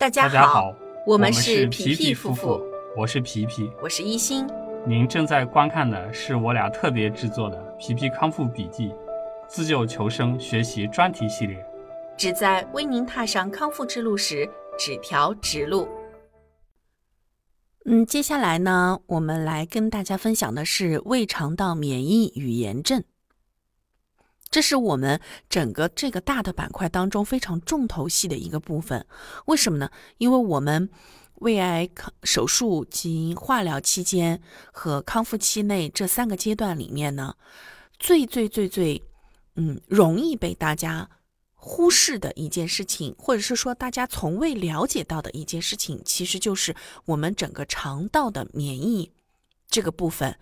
大家大家好，我们是是皮皮皮夫妇，我是皮皮。我是一心。您正在观看的是我俩特别制作的《皮皮康复笔记》自救求生学习专题系列。旨在为您踏上康复之路时指条直路。嗯，接下来呢，我们来跟大家分享的是胃肠道免疫与炎症。这是我们整个这个大的板块当中非常重头戏的一个部分。为什么呢？因为我们胃癌手术及化疗期间和康复期内这三个阶段里面呢，最最最最嗯容易被大家忽视的一件事情，或者是说大家从未了解到的一件事情，其实就是我们整个肠道的免疫这个部分，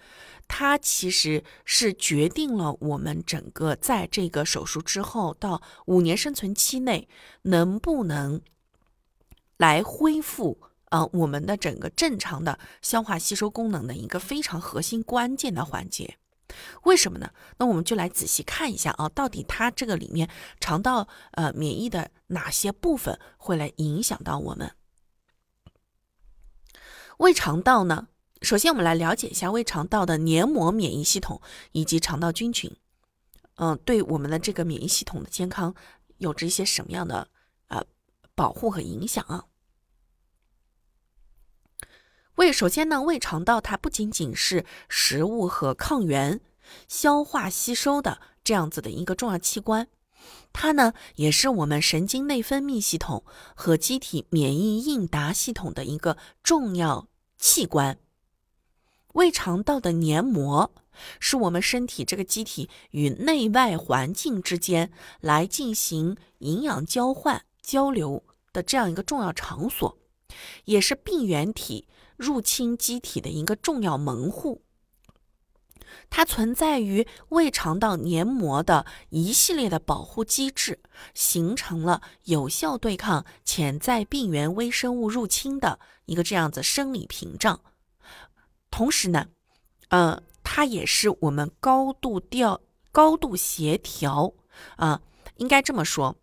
它其实是决定了我们整个在这个手术之后到五年生存期内能不能来恢复啊、呃我们的整个正常的消化吸收功能的一个非常核心关键的环节。为什么呢？那我们就来仔细看一下啊，到底它这个里面肠道呃免疫的哪些部分会来影响到我们？胃肠道呢？首先我们来了解一下胃肠道的黏膜免疫系统以及肠道菌群，嗯、对我们的这个免疫系统的健康有着一些什么样的呃保护和影响啊？胃首先呢，胃肠道它不仅仅是食物和抗原消化吸收的这样子的一个重要器官，它呢也是我们神经内分泌系统和机体免疫应答系统的一个重要器官。胃肠道的黏膜是我们身体这个机体与内外环境之间来进行营养交换交流的这样一个重要场所，也是病原体入侵机体的一个重要门户。它存在于胃肠道黏膜的一系列的保护机制，形成了有效对抗潜在病原微生物入侵的一个这样子生理屏障。同时呢，呃，它也是我们高度调、高度协调啊、应该这么说，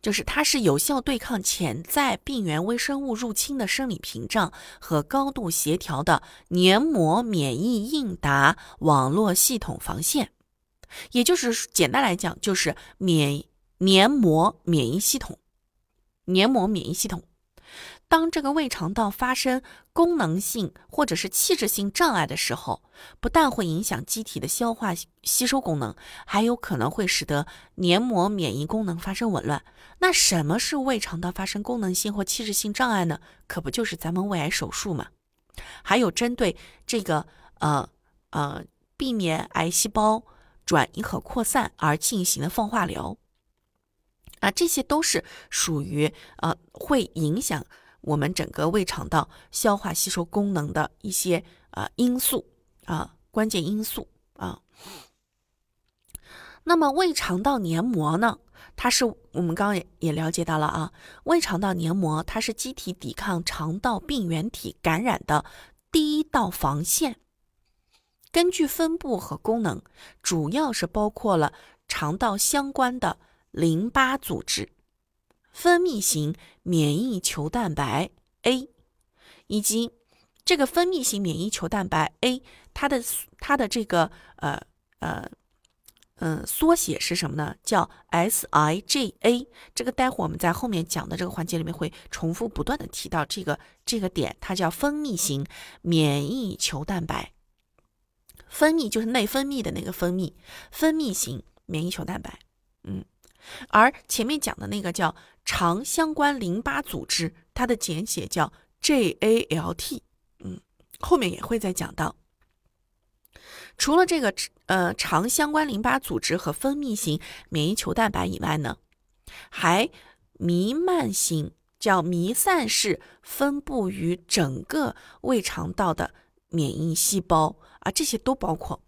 就是它是有效对抗潜在病原微生物入侵的生理屏障和高度协调的黏膜免疫应答网络系统防线，也就是简单来讲，就是免黏膜免疫系统，黏膜免疫系统。当这个胃肠道发生功能性或者是器质性障碍的时候，不但会影响机体的消化吸收功能，还有可能会使得黏膜免疫功能发生紊乱。那什么是胃肠道发生功能性或器质性障碍呢？可不就是咱们胃癌手术嘛？还有针对这个呃呃避免癌细胞转移和扩散而进行的放化疗啊，这些都是属于呃会影响我们整个胃肠道消化吸收功能的一些呃因素啊、关键因素啊。那么胃肠道黏膜呢？它是我们刚刚也也了解到了啊，胃肠道黏膜它是机体抵抗肠道病原体感染的第一道防线。根据分布和功能，主要是包括了肠道相关的淋巴组织、分泌型免疫球蛋白 A，以及这个分泌型免疫球蛋白 A，它的它的这个呃呃嗯缩写是什么呢？叫 SIGA。这个待会我们在后面讲的这个环节里面会重复不断的提到这个这个点，它叫分泌型免疫球蛋白。分泌就是内分泌的那个分泌，分泌型免疫球蛋白。嗯，而前面讲的那个叫肠相关淋巴组织，它的简写叫 JALT。嗯，后面也会再讲到。除了这个呃肠相关淋巴组织和分泌型免疫球蛋白以外呢，还弥漫性叫弥散式分布于整个胃肠道的免疫细胞啊，这些都包括。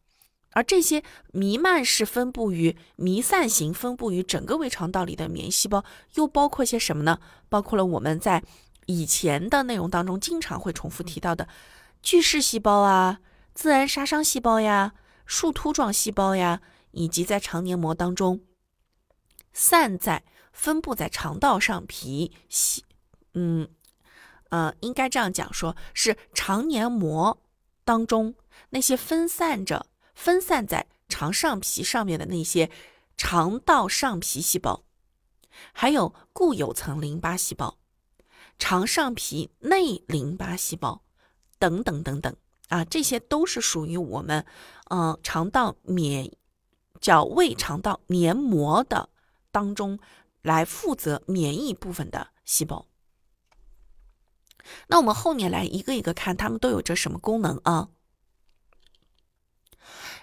而这些弥漫式分布于弥散型分布于整个胃肠道里的免疫细胞，又包括些什么呢？包括了我们在以前的内容当中经常会重复提到的巨噬细胞啊、自然杀伤细胞呀、树突状细胞呀，以及在肠黏膜当中散在分布在肠道上皮细嗯，呃，应该这样讲，说是肠黏膜当中那些分散着、分散在肠上皮上面的那些肠道上皮细胞，还有固有层淋巴细胞、肠上皮内淋巴细胞等等等等啊，这些都是属于我们，嗯，肠道免叫胃肠道黏膜的当中来负责免疫部分的细胞。那我们后面来一个一个看，它们都有着什么功能啊？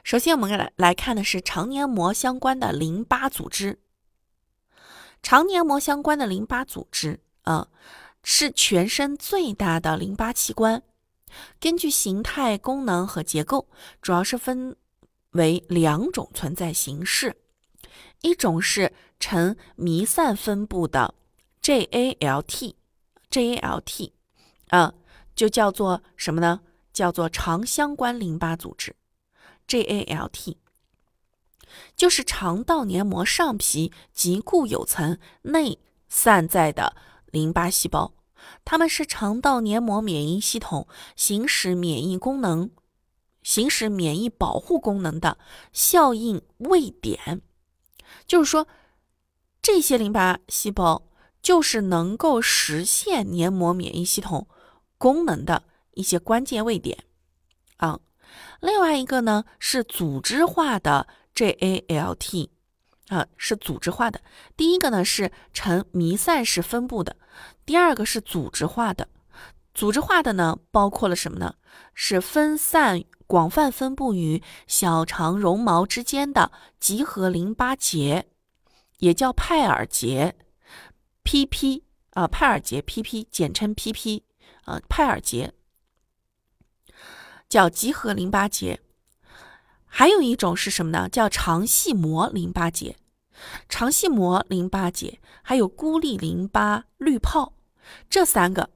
首先，我们来来看的是肠黏膜相关的淋巴组织。肠黏膜相关的淋巴组织啊，是全身最大的淋巴器官。根据形态、功能和结构，主要是分为两种存在形式：一种是呈弥散分布的 JALT，JALT，。啊，就叫做什么呢？叫做肠相关淋巴组织，GALT，就是肠道黏膜上皮及固有层内散在的淋巴细胞，它们是肠道黏膜免疫系统行使免疫功能、行使免疫保护功能的效应位点。就是说，这些淋巴细胞就是能够实现黏膜免疫系统。功能的一些关键位点啊，另外一个呢是组织化的 GALT 啊，是组织化的。第一个呢是呈弥散式分布的，第二个是组织化的。组织化的呢包括了什么呢？是分散、广泛分布于小肠绒毛之间的集合淋巴结，也叫派尔结 （PP） 啊，派尔结 PP，简称 PP。啊，派尔结叫集合淋巴结，还有一种是什么呢？叫肠系膜淋巴结。肠系膜淋巴结还有孤立淋巴滤泡，这三个，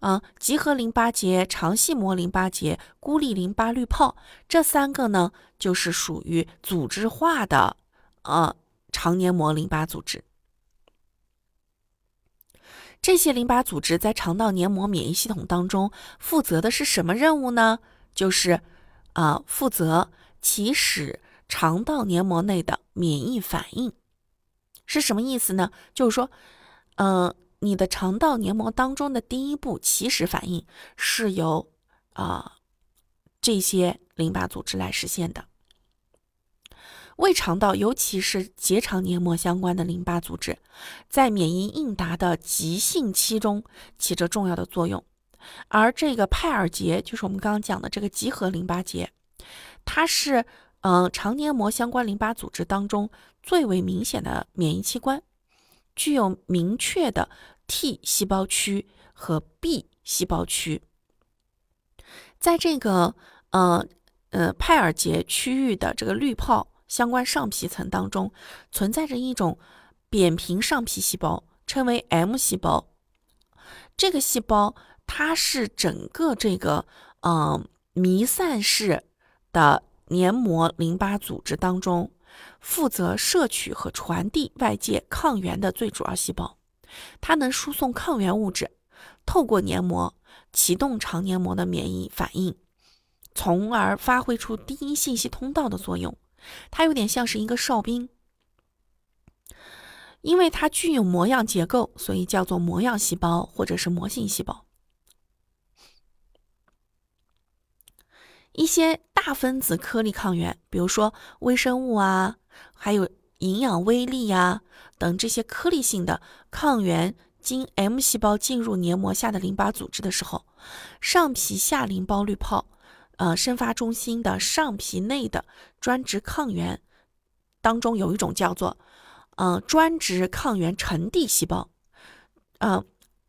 啊，集合淋巴结、肠系膜淋巴结、孤立淋巴滤泡，这三个呢，就是属于组织化的呃肠黏膜淋巴组织。这些淋巴组织在肠道黏膜免疫系统当中负责的是什么任务呢？就是，啊，负责起始肠道黏膜内的免疫反应，是什么意思呢？就是说，嗯，你的肠道黏膜当中的第一步起始反应是由啊这些淋巴组织来实现的。胃肠道，尤其是结肠黏膜相关的淋巴组织，在免疫应答的急性期中起着重要的作用。而这个派尔结，就是我们刚刚讲的这个集合淋巴结，它是嗯肠黏膜相关淋巴组织当中最为明显的免疫器官，具有明确的 T 细胞区和 B 细胞区。在这个呃呃派尔结区域的这个滤泡。相关上皮层当中存在着一种扁平上皮细胞，称为 M 细胞。这个细胞它是整个这个嗯弥散式的黏膜淋巴组织当中负责摄取和传递外界抗原的最主要细胞。它能输送抗原物质，透过黏膜启动肠黏膜的免疫反应，从而发挥出第一信息通道的作用。它有点像是一个哨兵，因为它具有膜样结构，所以叫做膜样细胞或者是膜性细胞。一些大分子颗粒抗原，比如说微生物啊，还有营养微粒呀等这些颗粒性的抗原，经 M 细胞进入黏膜下的淋巴组织的时候，上皮下淋巴滤泡。呃，生发中心的上皮内的专职抗原当中有一种叫做，呃，专职抗原沉递细胞，嗯，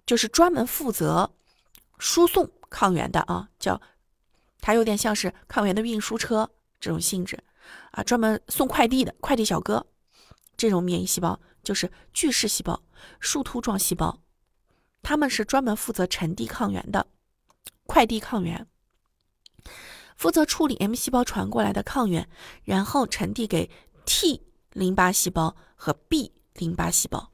就是专门负责输送抗原的啊，叫它有点像是抗原的运输车这种性质。啊，专门送快递的快递小哥，这种免疫细胞就是巨噬细胞、树突状细胞，他们是专门负责沉递抗原的快递抗原。负责处理 M 细胞传过来的抗原，然后传递给 T 淋巴细胞和 B 淋巴细胞，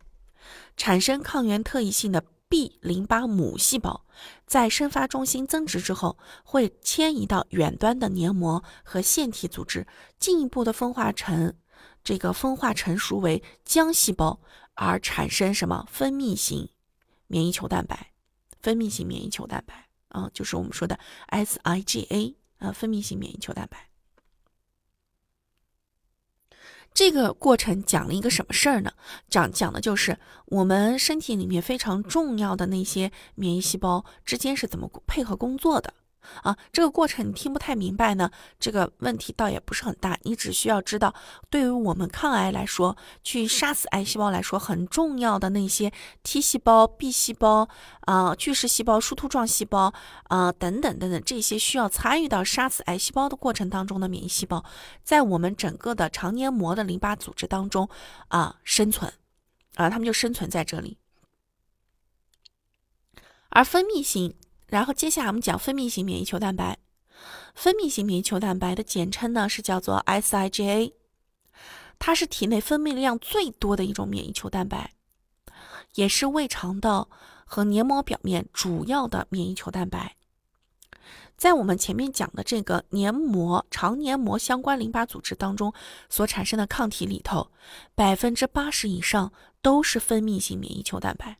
产生抗原特异性的 B 淋巴母细胞在生发中心增殖之后，会迁移到远端的黏膜和腺体组织，进一步的分化成这个分化成熟为浆细胞，而产生什么分泌型免疫球蛋白？分泌型免疫球蛋白啊，就是我们说的 SIGA 啊，分泌型免疫球蛋白。这个过程讲了一个什么事儿呢？讲讲的就是我们身体里面非常重要的那些免疫细胞之间是怎么配合工作的。啊，这个过程你听不太明白呢，这个问题倒也不是很大，你只需要知道，对于我们抗癌来说，去杀死癌细胞来说，很重要的那些 T 细胞、B 细胞啊、巨噬细胞、树突状细胞啊等等等等这些需要参与到杀死癌细胞的过程当中的免疫细胞，在我们整个的肠黏膜的淋巴组织当中啊生存，啊，它们就生存在这里，而分泌型。然后接下来我们讲分泌型免疫球蛋白，分泌型免疫球蛋白的简称呢是叫做 SIGA，它是体内分泌量最多的一种免疫球蛋白，也是胃肠道和黏膜表面主要的免疫球蛋白。在我们前面讲的这个黏膜、肠黏膜相关淋巴组织当中所产生的抗体里头，百分之八十以上都是分泌型免疫球蛋白。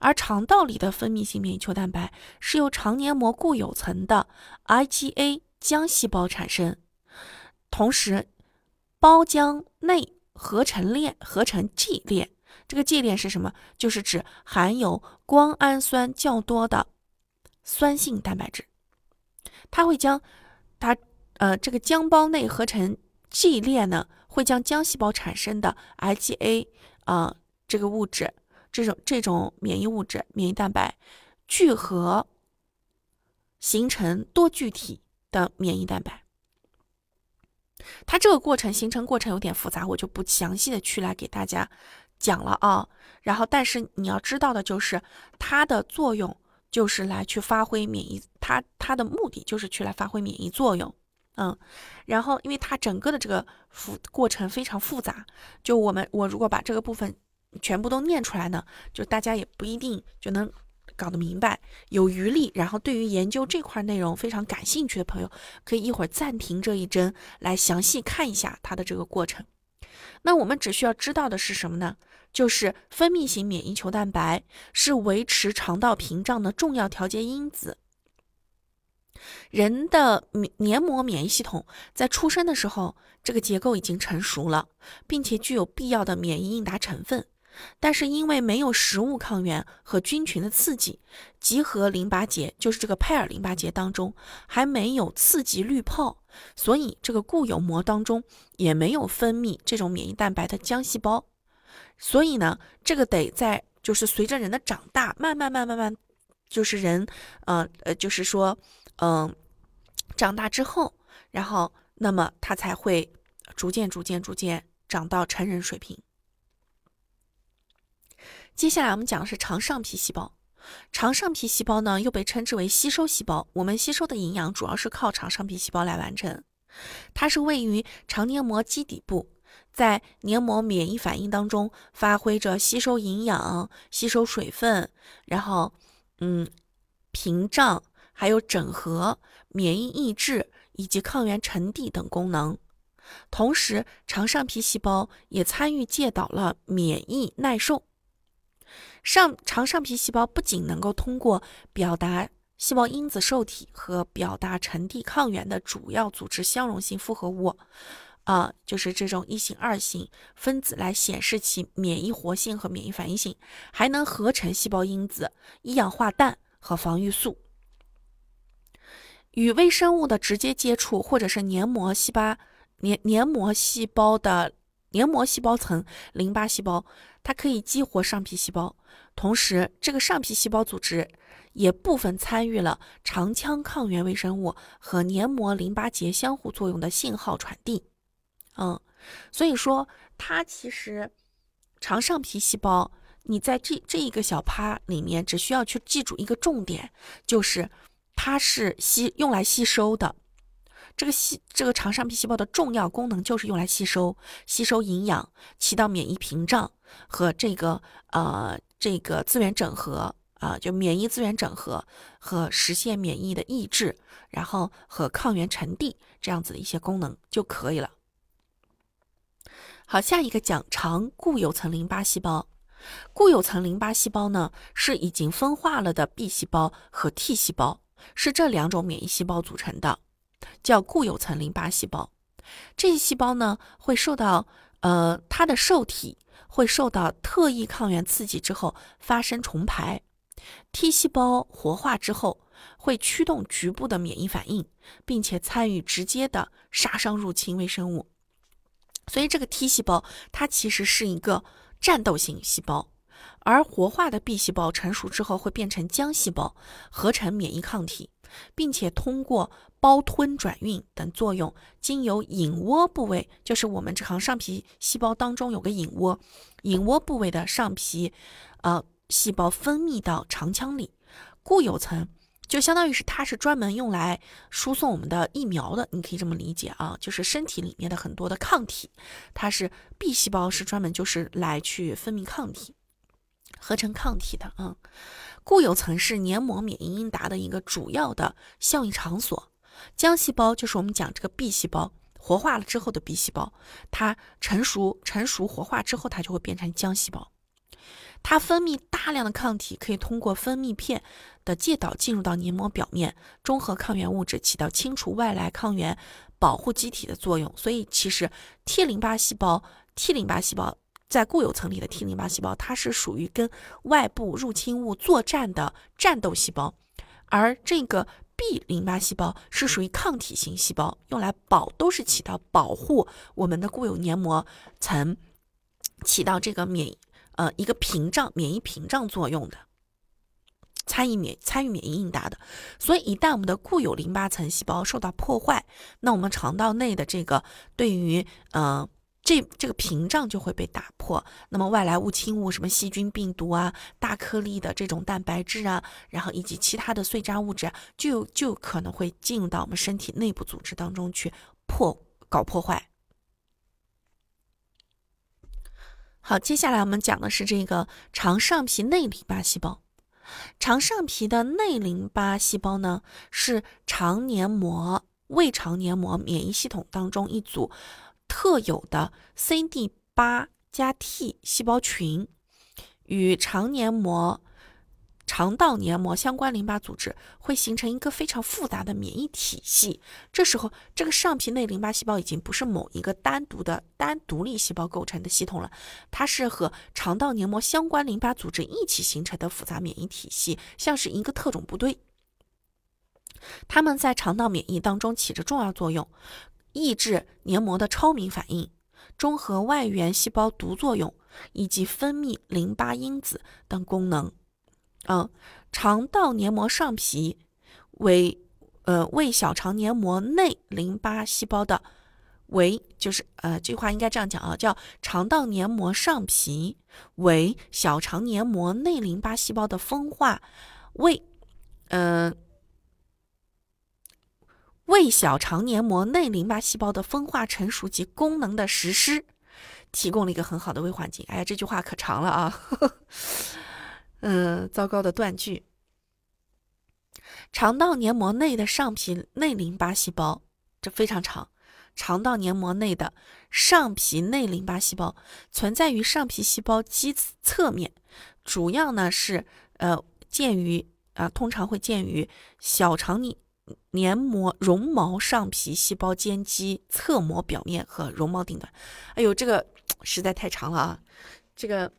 而肠道里的分泌性免疫球蛋白是由肠黏膜固有层的 IgA 浆细胞产生，同时胞浆内合成链合成 G 链，这个 G 链是什么？就是指含有胱氨酸较多的酸性蛋白质，它会将它呃这个浆胞内合成 G 链呢，会将浆细胞产生的 IgA 啊这个物质。这种这种免疫物质、免疫蛋白聚合形成多聚体的免疫蛋白，它这个过程形成过程有点复杂，我就不详细的去来给大家讲了啊。然后，但是你要知道的就是它的作用就是来去发挥免疫，它它的目的就是去来发挥免疫作用，嗯。然后，因为它整个的这个复过程非常复杂，就我们我如果把这个部分。全部都念出来呢，就大家也不一定就能搞得明白。有余力，然后对于研究这块内容非常感兴趣的朋友，可以一会儿暂停这一帧，来详细看一下它的这个过程。那我们只需要知道的是什么呢？就是分泌型免疫球蛋白是维持肠道屏障的重要调节因子。人的黏黏膜免疫系统在出生的时候，这个结构已经成熟了，并且具有必要的免疫应答成分。但是因为没有食物抗原和菌群的刺激，集合淋巴结就是这个佩尔淋巴结当中还没有刺激滤泡，所以这个固有膜当中也没有分泌这种免疫蛋白的浆细胞。所以呢，这个得在就是随着人的长大，慢慢慢慢慢，就是人，呃呃，就是说，嗯，长大之后，然后那么他才会逐渐逐渐逐渐长到成人水平。接下来我们讲的是肠上皮细胞。肠上皮细胞呢，又被称之为吸收细胞。我们吸收的营养主要是靠肠上皮细胞来完成。它是位于肠黏膜基底部，在黏膜免疫反应当中发挥着吸收营养、吸收水分，然后嗯屏障，还有整合、免疫抑制以及抗原沉递等功能。同时，肠上皮细胞也参与介导了免疫耐受。上肠上皮细胞不仅能够通过表达细胞因子受体和表达沉递抗原的主要组织相容性复合物，啊，就是这种一型、二型分子来显示其免疫活性和免疫反应性，还能合成细胞因子、一氧化氮和防御素。与微生物的直接接触，或者是黏膜细胞、黏黏膜细胞的黏膜细胞层淋巴细胞。它可以激活上皮细胞，同时这个上皮细胞组织也部分参与了肠腔抗原微生物和黏膜淋巴结相互作用的信号传递。嗯，所以说它其实肠上皮细胞，你在这这一个小趴里面只需要去记住一个重点，就是它是吸用来吸收的。这个细这个肠上皮细胞的重要功能就是用来吸收吸收营养，起到免疫屏障和这个呃这个资源整合啊，就免疫资源整合和实现免疫的抑制，然后和抗原沉递这样子的一些功能就可以了。好，下一个讲肠固有层淋巴细胞。固有层淋巴细胞呢，是已经分化了的 B 细胞和 T 细胞，是这两种免疫细胞组成的，叫固有层淋巴细胞。这些细胞呢，会受到呃它的受体会受到特异抗原刺激之后发生重排。T 细胞活化之后，会驱动局部的免疫反应，并且参与直接的杀伤入侵微生物。所以这个 T 细胞它其实是一个。战斗性细胞，而活化的 B 细胞成熟之后会变成浆细胞，合成免疫抗体，并且通过胞吞转运等作用，经由隐窝部位，就是我们这行上皮细胞当中有个隐窝，隐窝部位的上皮，呃，细胞分泌到肠腔里，固有层。就相当于是它是专门用来输送我们的疫苗的，你可以这么理解啊，就是身体里面的很多的抗体，它是 B 细胞是专门就是来去分泌抗体、合成抗体的啊。固有层是黏膜免疫应答的一个主要的效应场所，浆细胞就是我们讲这个 B 细胞活化了之后的 B 细胞，它成熟成熟活化之后，它就会变成浆细胞。它分泌大量的抗体，可以通过分泌片的介导进入到黏膜表面，中和抗原物质，起到清除外来抗原、保护机体的作用。所以，其实 T 淋巴细胞、T 淋巴细胞在固有层里的 T 淋巴细胞，它是属于跟外部入侵物作战的战斗细胞，而这个 B 淋巴细胞是属于抗体型细胞，用来保都是起到保护我们的固有黏膜层，起到这个免。呃，一个屏障，免疫屏障作用的，参与免参与免疫应答的，所以一旦我们的固有淋巴层细胞受到破坏，那我们肠道内的这个对于呃这这个屏障就会被打破，那么外来入侵物，什么细菌、病毒啊，大颗粒的这种蛋白质啊，然后以及其他的碎渣物质，就就可能会进入到我们身体内部组织当中去破搞破坏。好，接下来我们讲的是这个肠上皮内淋巴细胞。肠上皮的内淋巴细胞呢，是肠黏膜、胃肠黏膜免疫系统当中一组特有的 CD 八加 T 细胞群，与肠黏膜。肠道黏膜相关淋巴组织会形成一个非常复杂的免疫体系。这时候，这个上皮内淋巴细胞已经不是某一个单独的单独立细胞构成的系统了，它是和肠道黏膜相关淋巴组织一起形成的复杂免疫体系，像是一个特种部队。它们在肠道免疫当中起着重要作用，抑制黏膜的超敏反应，中和外源细胞毒作用，以及分泌淋巴因子等功能。嗯，肠道黏膜上皮为呃为小肠黏膜内淋巴细胞的为就是呃这句话应该这样讲啊，叫肠道黏膜上皮为小肠黏膜内淋巴细胞的分化为嗯为小肠黏膜内淋巴细胞的分化成熟及功能的实施提供了一个很好的微环境。哎，这句话可长了啊。嗯，糟糕的断句。肠道黏膜内的上皮内淋巴细胞，这非常长。肠道黏膜内的上皮内淋巴细胞存在于上皮细胞基侧面，主要呢是呃见于啊，通常会见于小肠黏黏膜绒毛上皮细胞间基侧膜表面和绒毛顶端。哎呦，这个实在太长了啊！这个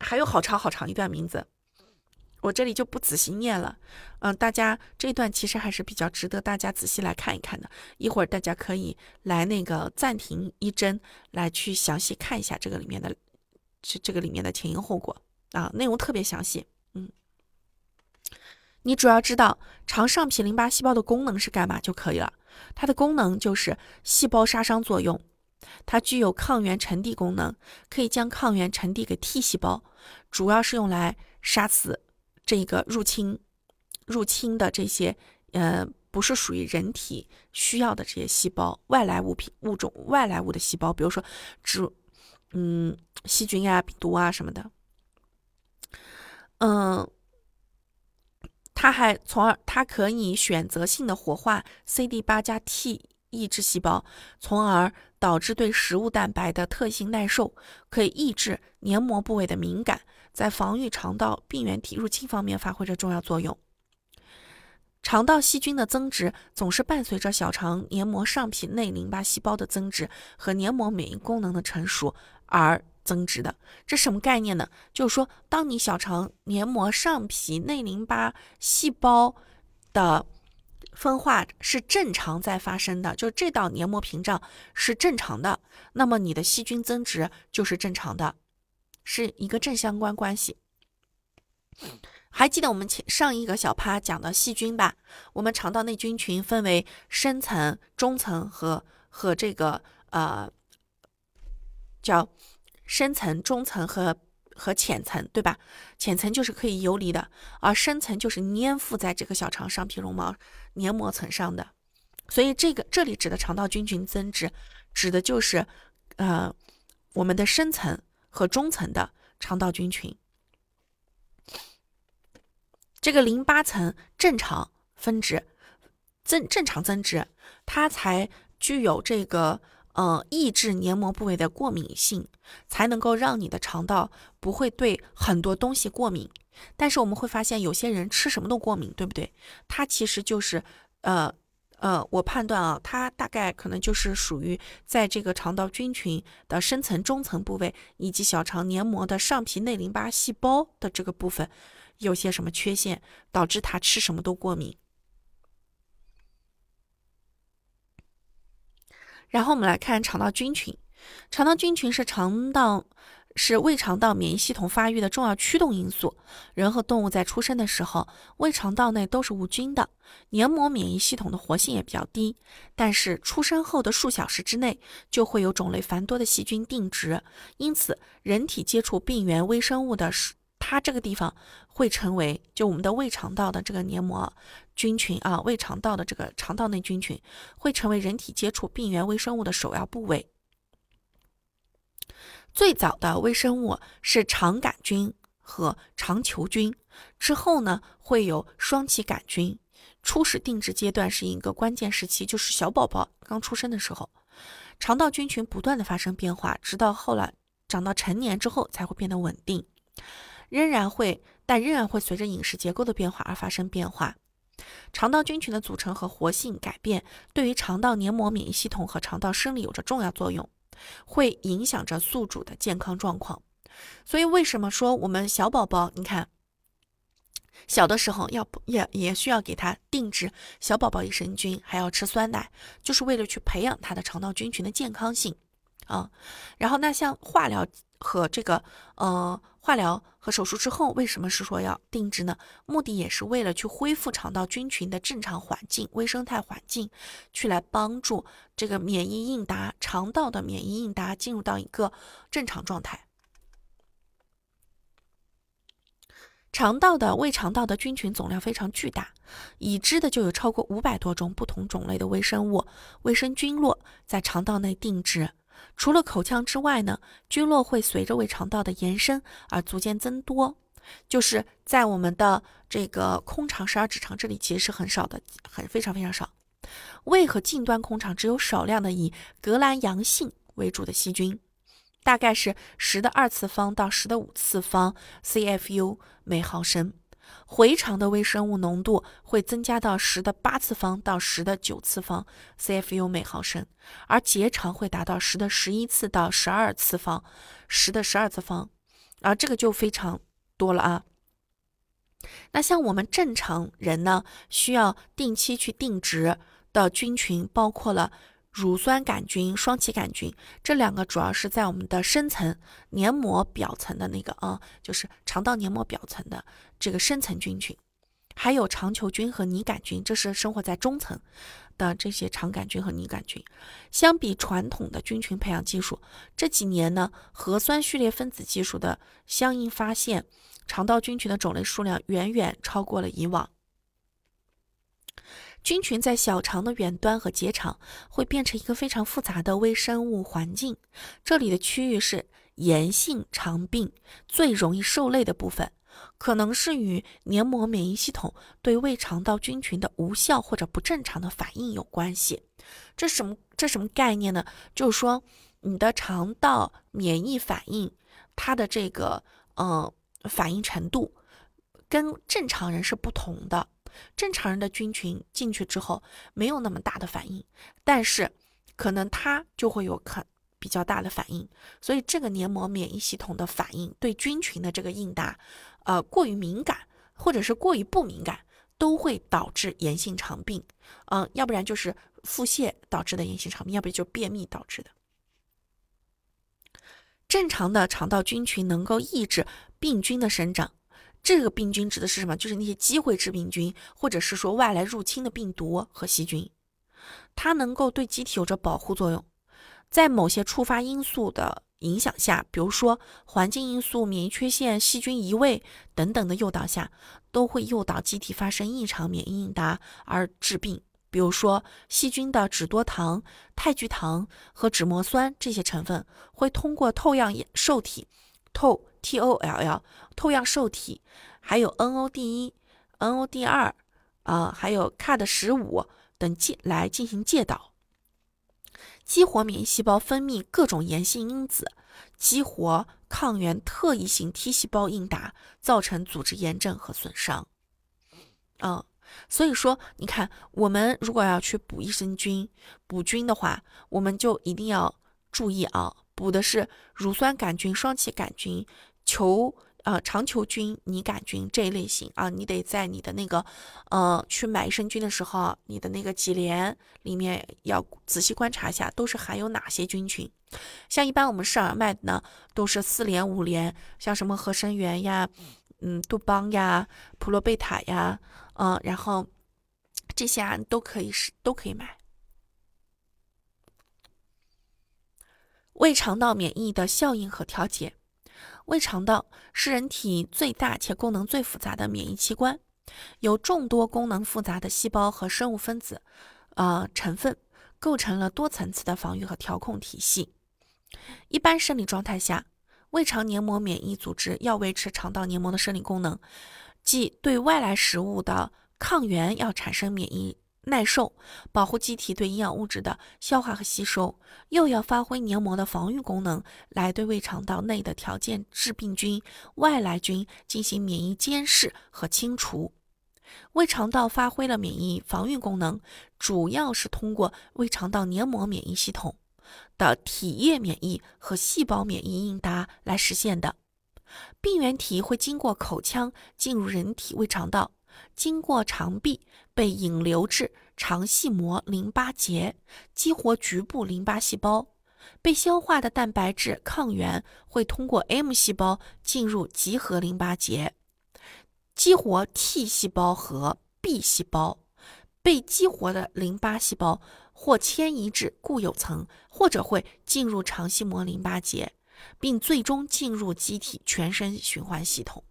还有好长好长一段名字。我这里就不仔细念了，嗯，大家这段其实还是比较值得大家仔细来看一看的。一会儿大家可以来那个暂停一帧，来去详细看一下这个里面的，这这个里面的前因后果啊，内容特别详细。嗯，你主要知道肠上皮淋巴细胞的功能是干嘛就可以了。它的功能就是细胞杀伤作用，它具有抗原沉递功能，可以将抗原沉递给 T 细胞，主要是用来杀死。这个入侵入侵的这些呃，不是属于人体需要的这些细胞，外来物品物种外来物的细胞，比如说植嗯细菌呀、病毒啊什么的。嗯，它还从而它可以选择性的活化 CD 八加 T 抑制细胞，从而导致对食物蛋白的特性耐受，可以抑制黏膜部位的敏感，在防御肠道病原体入侵方面发挥着重要作用。肠道细菌的增殖总是伴随着小肠黏膜上皮内淋巴细胞的增殖和黏膜免疫功能的成熟而增殖的。这什么概念呢？就是说，当你小肠黏膜上皮内淋巴细胞的分化是正常在发生的，就这道黏膜屏障是正常的，那么你的细菌增殖就是正常的，是一个正相关关系。还记得我们前上一个小趴讲的细菌吧？我们肠道内菌群分为深层、中层和和这个呃叫深层、中层和和浅层，对吧？浅层就是可以游离的，而深层就是粘附在这个小肠上皮绒毛黏膜层上的。所以这个这里指的肠道菌群增殖，指的就是呃我们的深层和中层的肠道菌群。这个淋巴层正常分殖，正正常增殖，它才具有这个呃抑制黏膜部位的过敏性，才能够让你的肠道不会对很多东西过敏。但是我们会发现，有些人吃什么都过敏，对不对？它其实就是呃呃，我判断啊，它大概可能就是属于在这个肠道菌群的深层、中层部位，以及小肠黏膜的上皮内淋巴细胞的这个部分。有些什么缺陷导致他吃什么都过敏？然后我们来看肠道菌群，肠道菌群是肠道是胃肠道免疫系统发育的重要驱动因素。人和动物在出生的时候，胃肠道内都是无菌的，黏膜免疫系统的活性也比较低。但是出生后的数小时之内，就会有种类繁多的细菌定植，因此人体接触病原微生物的时。它这个地方会成为，就我们的胃肠道的这个黏膜菌群啊，胃肠道的这个肠道内菌群会成为人体接触病原微生物的首要部位。最早的微生物是肠杆菌和肠球菌，之后呢会有双歧杆菌。初始定植阶段是一个关键时期，就是小宝宝刚出生的时候，肠道菌群不断的发生变化，直到后来长到成年之后才会变得稳定。仍然会，但仍然会随着饮食结构的变化而发生变化。肠道菌群的组成和活性改变，对于肠道黏膜免疫系统和肠道生理有着重要作用，会影响着宿主的健康状况。所以，为什么说我们小宝宝，你看，小的时候要不也也需要给他定制小宝宝益生菌，还要吃酸奶，就是为了去培养他的肠道菌群的健康性啊。然后，那像化疗。和这个呃化疗和手术之后，为什么是说要定植呢？目的也是为了去恢复肠道菌群的正常环境、微生态环境，去来帮助这个免疫应答、肠道的免疫应答进入到一个正常状态。肠道的胃肠道的菌群总量非常巨大，已知的就有超过五百多种不同种类的微生物、微生菌落在肠道内定植。除了口腔之外呢，菌落会随着胃肠道的延伸而逐渐增多。就是在我们的这个空肠十二指肠这里，其实是很少的，很非常非常少。胃和近端空肠只有少量的以革兰阳性为主的细菌，大概是十的二次方到十的五次方 CFU 每毫升。回肠的微生物浓度会增加到十的八次方到十的九次方 CFU 每毫升，而结肠会达到十的十一次到十二次方，十的十二次方，而这个就非常多了啊。那像我们正常人呢，需要定期去定植的菌群包括了。乳酸杆菌、双歧杆菌这两个主要是在我们的深层黏膜表层的那个啊，就是肠道黏膜表层的这个深层菌群，还有肠球菌和拟杆菌，这是生活在中层的这些肠杆菌和拟杆菌。相比传统的菌群培养技术，这几年呢，核酸序列分子技术的相应发现，肠道菌群的种类数量远远超过了以往。菌群在小肠的远端和结肠会变成一个非常复杂的微生物环境，这里的区域是炎性肠病最容易受累的部分。可能是与黏膜免疫系统对胃肠道菌群的无效或者不正常的反应有关系。这什么？这什么概念呢？就是说，你的肠道免疫反应，它的这个呃反应程度跟正常人是不同的。正常人的菌群进去之后没有那么大的反应，但是可能它就会有可比较大的反应。所以这个黏膜免疫系统的反应对菌群的这个应答，呃，过于敏感或者是过于不敏感，都会导致炎性肠病。嗯，要不然就是腹泻导致的炎性肠病，要不然就便秘导致的。正常的肠道菌群能够抑制病菌的生长。这个病菌指的是什么？就是那些机会致病菌，或者是说外来入侵的病毒和细菌，它能够对机体有着保护作用。在某些触发因素的影响下，比如说环境因素、免疫缺陷、细菌移位等等的诱导下，都会诱导机体发生异常免疫应答而致病。比如说细菌的脂多糖、肽聚糖和脂膜酸这些成分，会通过透样受体透。TOLL 透样受体，还有 NOD 一、NOD 二，啊，还有 CAD 十五等介来进行介导，激活免疫细胞分泌各种炎性因子，激活抗原特异性 T 细胞应答，造成组织炎症和损伤。嗯，所以说，你看，我们如果要去补益生菌、补菌的话，我们就一定要注意啊，补的是乳酸杆菌、双歧杆菌。球呃长球菌、拟杆菌这一类型啊，你得在你的那个呃去买益生菌的时候，你的那个几联里面要仔细观察一下，都是含有哪些菌群。像一般我们市场卖的呢，都是四联、五联，像什么合生元呀、嗯杜邦呀、普罗贝塔呀，嗯，然后这些啊都可以是都可以买。胃肠道免疫的效应和调节。胃肠道是人体最大且功能最复杂的免疫器官，由众多功能复杂的细胞和生物分子，呃成分构成了多层次的防御和调控体系。一般生理状态下，胃肠黏膜免疫组织要维持肠道黏膜的生理功能，即对外来食物的抗原要产生免疫。耐受，保护机体对营养物质的消化和吸收，又要发挥黏膜的防御功能，来对胃肠道内的条件致病菌、外来菌进行免疫监视和清除。胃肠道发挥了免疫防御功能，主要是通过胃肠道黏膜免疫系统的体液免疫和细胞免疫应答来实现的。病原体会经过口腔进入人体胃肠道。经过肠壁被引流至肠系膜淋巴结，激活局部淋巴细胞。被消化的蛋白质抗原会通过 M 细胞进入集合淋巴结，激活 T 细胞和 B 细胞。被激活的淋巴细胞或迁移至固有层，或者会进入肠系膜淋巴结，并最终进入机体全身循环系统。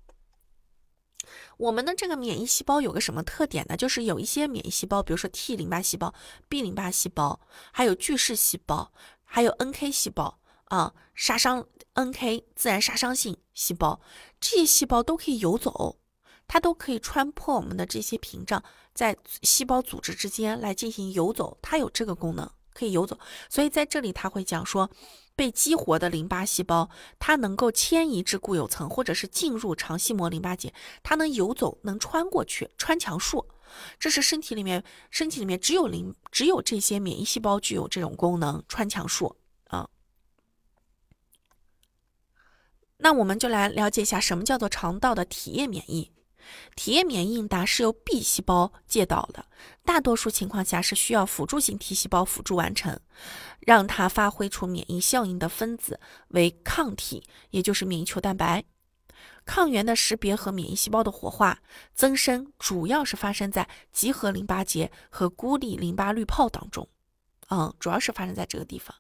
我们的这个免疫细胞有个什么特点呢？就是有一些免疫细胞，比如说 T 淋巴细胞、B 淋巴细胞，还有巨噬细胞，还有 NK 细胞啊，杀伤 NK 自然杀伤性细胞，这些细胞都可以游走，它都可以穿破我们的这些屏障，在细胞组织之间来进行游走，它有这个功能，可以游走。所以在这里他会讲说。被激活的淋巴细胞，它能够迁移至固有层，或者是进入肠系膜淋巴结，它能游走，能穿过去，穿墙术。这是身体里面，身体里面只有淋，只有这些免疫细胞具有这种功能，穿墙术啊。那我们就来了解一下，什么叫做肠道的体液免疫。体液免疫应答是由 B 细胞介导的，大多数情况下是需要辅助性 T 细胞辅助完成，让它发挥出免疫效应的分子为抗体，也就是免疫球蛋白。抗原的识别和免疫细胞的活化增生，主要是发生在集合淋巴结和孤立淋巴滤泡当中。嗯，主要是发生在这个地方。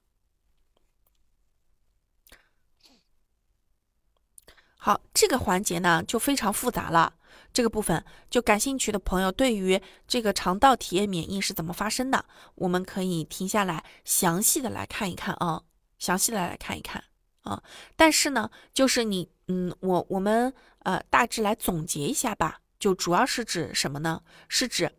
好，这个环节呢就非常复杂了。这个部分就感兴趣的朋友，对于这个肠道体液免疫是怎么发生的，我们可以停下来详细的来看一看啊，详细的来看一看啊。但是呢，就是你，嗯，我我们呃，大致来总结一下吧，就主要是指什么呢？是指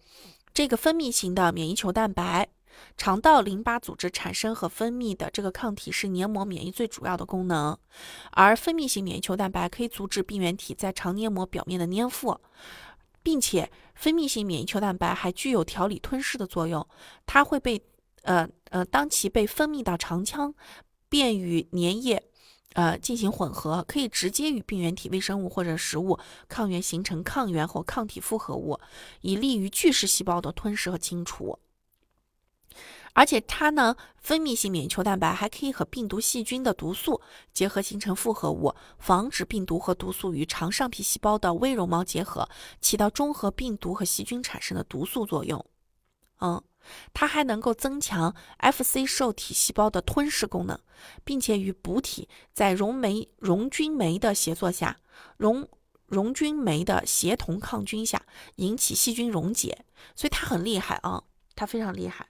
这个分泌型的免疫球蛋白，肠道淋巴组织产生和分泌的这个抗体是黏膜免疫最主要的功能，而分泌型免疫球蛋白可以阻止病原体在肠黏膜表面的粘附，并且分泌性免疫球蛋白还具有调理吞噬的作用，它会被呃呃，当其被分泌到肠腔，便与粘液。呃，进行混合，可以直接与病原体、微生物或者食物抗原形成抗原或抗体复合物，以利于巨噬细胞的吞噬和清除。而且它呢，分泌性免疫球蛋白还可以和病毒、细菌的毒素结合形成复合物，防止病毒和毒素与肠上皮细胞的微绒毛结合，起到中和病毒和细菌产生的毒素作用。嗯。它还能够增强 Fc 受体细胞的吞噬功能，并且与补体在溶酶溶菌酶的协作下，溶溶菌酶的协同抗菌下引起细菌溶解，所以它很厉害啊，它非常厉害，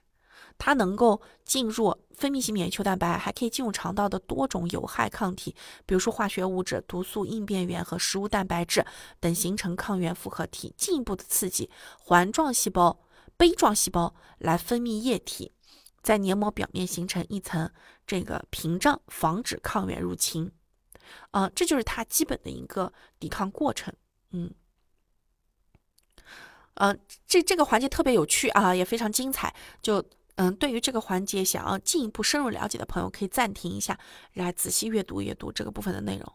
它能够进入分泌性免疫球蛋白，还可以进入肠道的多种有害抗体，比如说化学物质、毒素、应变源和食物蛋白质等，形成抗原复合体，进一步的刺激环状细胞。杯状细胞来分泌液体，在黏膜表面形成一层这个屏障，防止抗原入侵。啊，这就是它基本的一个抵抗过程。嗯，呃，这这个环节特别有趣啊，也非常精彩。就嗯，对于这个环节想要进一步深入了解的朋友，可以暂停一下，来仔细阅读阅读这个部分的内容。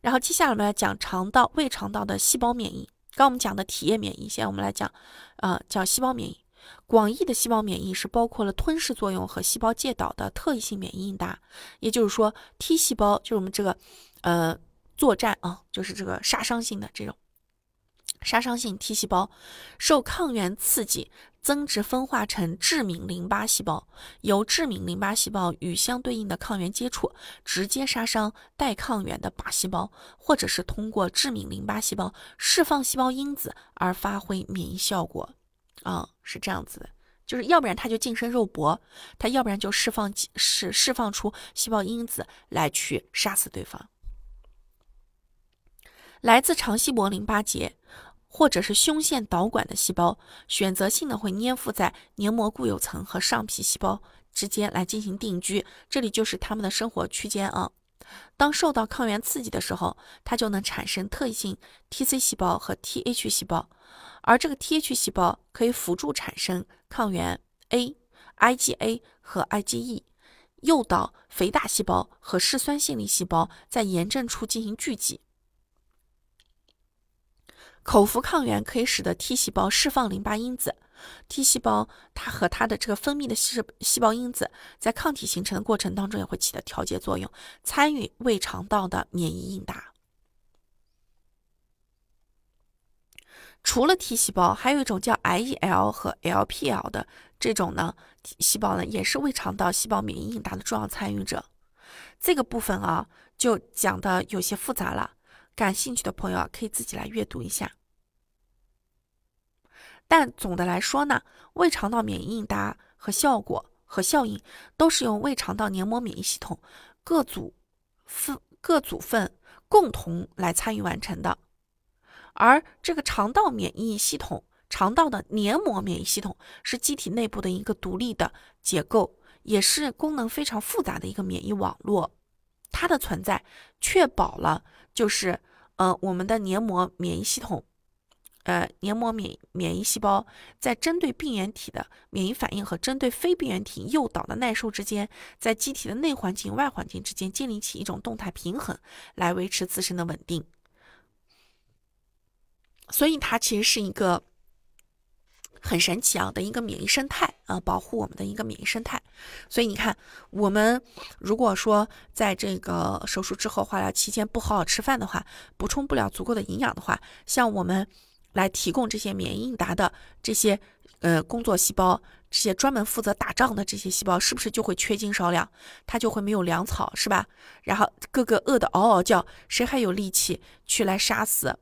然后接下来我们来讲肠道、胃肠道的细胞免疫。刚我们讲的体液免疫，现在我们来讲，呃，叫细胞免疫。广义的细胞免疫是包括了吞噬作用和细胞介导的特异性免疫应答。也就是说，T 细胞就是我们这个，呃，作战啊，就是这个杀伤性的这种。杀伤性 T 细胞受抗原刺激，增殖分化成致敏淋巴细胞，由致敏淋巴细胞与相对应的抗原接触，直接杀伤带抗原的靶细胞，或者是通过致敏淋巴细胞释放细胞因子而发挥免疫效果。啊，是这样子的，就是要不然它就近身肉搏，它要不然就释放释释放出细胞因子来去杀死对方。来自肠系膜淋巴结。或者是胸腺导管的细胞，选择性的会粘附在黏膜固有层和上皮细胞之间来进行定居，这里就是它们的生活区间啊。当受到抗原刺激的时候，它就能产生特异性 TC 细胞和 TH 细胞，而这个 TH 细胞可以辅助产生抗原 A、IgA 和 IgE，诱导肥大细胞和嗜酸性粒细胞在炎症处进行聚集。口服抗原可以使得 T 细胞释放淋巴因子，T 细胞它和它的这个分泌的细细胞因子在抗体形成的过程当中也会起到调节作用，参与胃肠道的免疫应答。除了 T 细胞，还有一种叫 IEL 和 LPL 的这种呢细胞呢，也是胃肠道细胞免疫应答的重要参与者。这个部分啊，就讲的有些复杂了。感兴趣的朋友啊，可以自己来阅读一下。但总的来说呢，胃肠道免疫应答和效果和效应都是由胃肠道黏膜免疫系统各组分各组分共同来参与完成的。而这个肠道免疫系统，肠道的黏膜免疫系统是机体内部的一个独立的结构，也是功能非常复杂的一个免疫网络。它的存在确保了，就是，呃，我们的黏膜免疫系统，呃，黏膜免免疫细胞在针对病原体的免疫反应和针对非病原体诱导的耐受之间，在机体的内环境、外环境之间建立起一种动态平衡，来维持自身的稳定。所以，它其实是一个。很神奇啊的一个免疫生态啊，保护我们的一个免疫生态。所以你看，我们如果说在这个手术之后化疗期间不好好吃饭的话，补充不了足够的营养的话，像我们来提供这些免疫应答的这些呃工作细胞，这些专门负责打仗的这些细胞，是不是就会缺斤少两？它就会没有粮草，是吧？然后个个饿得嗷嗷叫，谁还有力气去来杀死？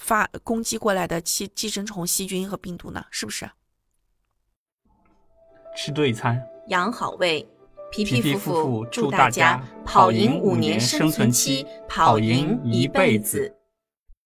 发攻击过来的寄寄生虫、细菌和病毒呢？是不是？吃对餐，养好胃，皮皮夫妇祝大家跑赢五年生存期，跑赢一辈子。